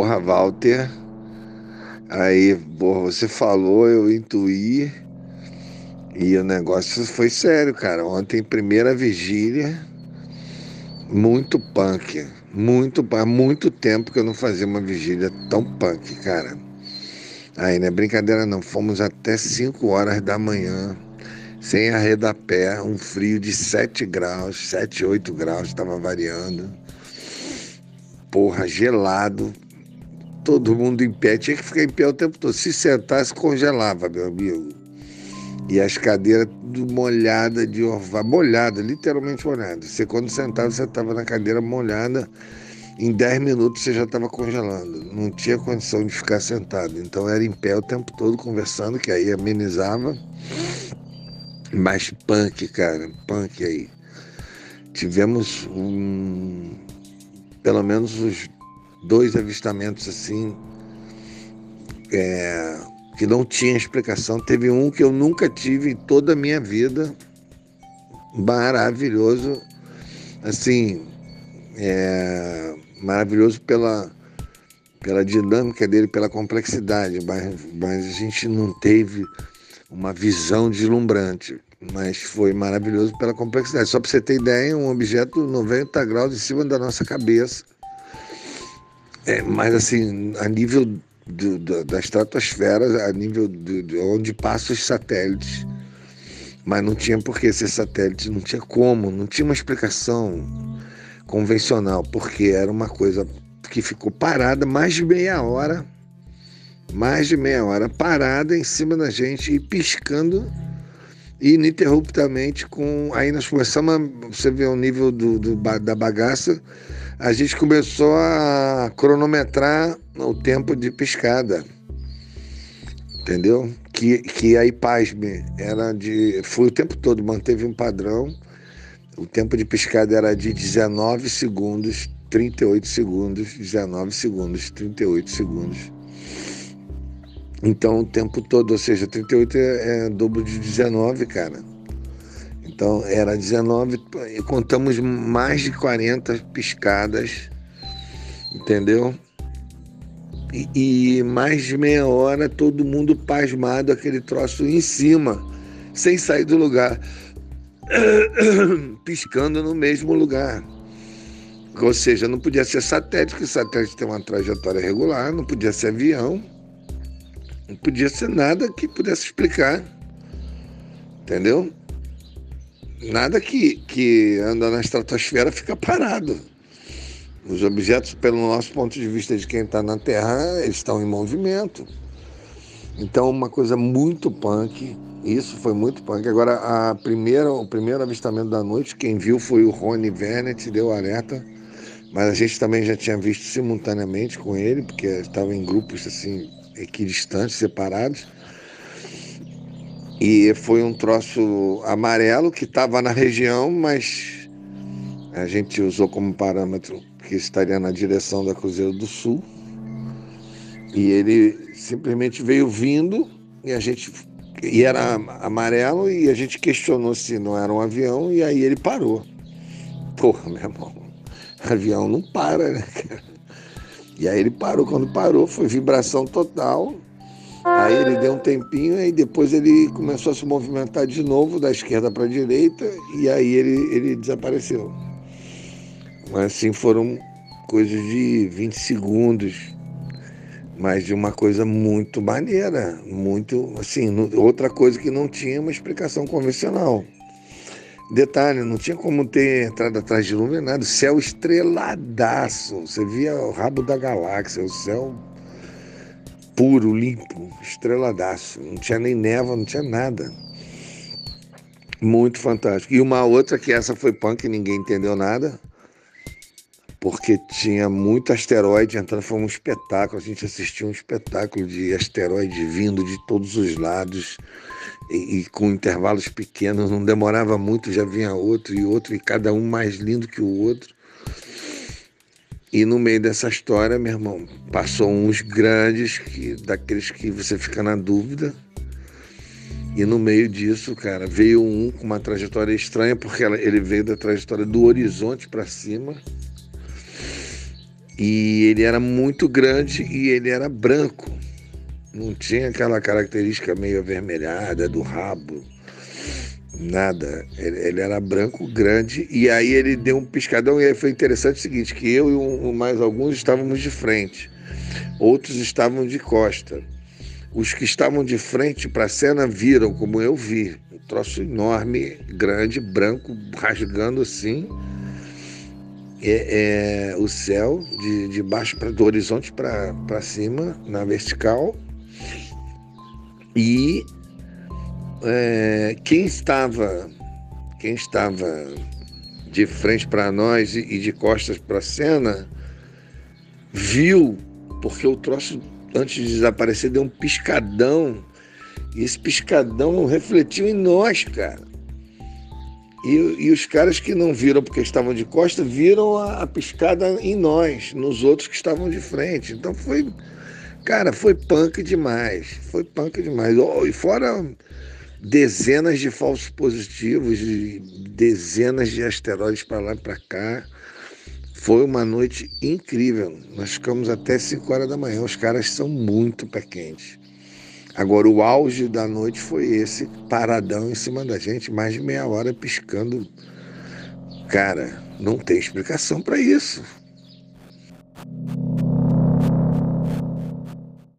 Porra, Walter. Aí, porra, você falou, eu intuí. E o negócio foi sério, cara. Ontem, primeira vigília, muito punk. Muito, há muito tempo que eu não fazia uma vigília tão punk, cara. Aí, não é brincadeira não. Fomos até 5 horas da manhã, sem arredapé, um frio de 7 graus, 7, 8 graus, estava variando. Porra, gelado. Todo mundo em pé, tinha que ficar em pé o tempo todo. Se sentasse, congelava, meu amigo. E as cadeiras tudo molhada de orvalho, molhada, literalmente molhada. Você quando sentava, você estava na cadeira molhada, em 10 minutos você já estava congelando. Não tinha condição de ficar sentado. Então era em pé o tempo todo conversando, que aí amenizava. Mas punk, cara, punk aí. Tivemos um, pelo menos os dois avistamentos assim. É, que não tinha explicação. Teve um que eu nunca tive em toda a minha vida, maravilhoso, assim, é, maravilhoso pela, pela dinâmica dele, pela complexidade, mas, mas a gente não teve uma visão deslumbrante, mas foi maravilhoso pela complexidade. Só para você ter ideia, um objeto 90 graus em cima da nossa cabeça. É, mas assim, a nível do, do, da estratosfera a nível de, de onde passam os satélites. Mas não tinha por que ser satélite, não tinha como, não tinha uma explicação convencional, porque era uma coisa que ficou parada mais de meia hora, mais de meia hora parada em cima da gente e piscando ininterruptamente com aí nós começamos a, você vê o nível do, do, da bagaça a gente começou a cronometrar o tempo de piscada. Entendeu? Que, que aí, pasme, era de. Foi o tempo todo, manteve um padrão. O tempo de piscada era de 19 segundos, 38 segundos, 19 segundos, 38 segundos. Então o tempo todo, ou seja, 38 é, é dobro de 19, cara. Então era 19, e contamos mais de 40 piscadas, entendeu? E, e, mais de meia hora todo mundo pasmado, aquele troço em cima, sem sair do lugar, piscando no mesmo lugar. Ou seja, não podia ser satélite, porque satélite tem uma trajetória regular, não podia ser avião, não podia ser nada que pudesse explicar. Entendeu? Nada que, que anda na estratosfera fica parado. Os objetos, pelo nosso ponto de vista de quem está na Terra, eles estão em movimento. Então, uma coisa muito punk. Isso foi muito punk. Agora, a primeira, o primeiro avistamento da noite, quem viu foi o Rony Vernet, deu alerta. Mas a gente também já tinha visto simultaneamente com ele, porque estava em grupos assim, equidistantes, separados. E foi um troço amarelo que estava na região, mas a gente usou como parâmetro que estaria na direção da Cruzeiro do Sul. E ele simplesmente veio vindo e a gente e era amarelo e a gente questionou se não era um avião e aí ele parou. Porra, meu irmão, avião não para, né? E aí ele parou, quando parou foi vibração total Aí ele deu um tempinho e depois ele começou a se movimentar de novo da esquerda para a direita e aí ele, ele desapareceu. Mas assim foram coisas de 20 segundos, mas de uma coisa muito maneira, muito assim, outra coisa que não tinha uma explicação convencional. Detalhe, não tinha como ter entrado atrás de nada. Céu estreladaço. Você via o rabo da galáxia, o céu puro, limpo, estreladaço. Não tinha nem névoa, não tinha nada. Muito fantástico. E uma outra que essa foi punk, ninguém entendeu nada, porque tinha muito asteroide entrando, foi um espetáculo. A gente assistiu um espetáculo de asteroide vindo de todos os lados e, e com intervalos pequenos, não demorava muito, já vinha outro e outro, e cada um mais lindo que o outro. E no meio dessa história, meu irmão, passou uns grandes, que, daqueles que você fica na dúvida. E no meio disso, cara, veio um com uma trajetória estranha, porque ela, ele veio da trajetória do horizonte para cima. E ele era muito grande e ele era branco. Não tinha aquela característica meio avermelhada do rabo. Nada. Ele, ele, era branco, grande, e aí ele deu um piscadão, e aí foi interessante o seguinte, que eu e um, mais alguns estávamos de frente, outros estavam de costa. Os que estavam de frente para a cena viram, como eu vi, um troço enorme, grande, branco, rasgando assim, é, é, o céu de, de baixo para do horizonte para cima, na vertical, e é, quem estava quem estava de frente para nós e, de costas para a cena viu porque o troço antes de desaparecer deu um piscadão e esse piscadão refletiu em nós, cara. E, e os caras que não viram porque estavam de costa viram a, a piscada em nós, nos outros que estavam de frente. Então foi, cara, foi punk demais. Foi punk demais. Oh, e fora dezenas de falsos positivos, dezenas de asteroides para lá e para cá. Foi uma noite incrível. Nós ficamos até 5 horas da manhã. Os caras são muito pé quentes. Agora, o auge da noite foi esse paradão em cima da gente, mais de meia hora piscando. Cara, não tem explicação para isso.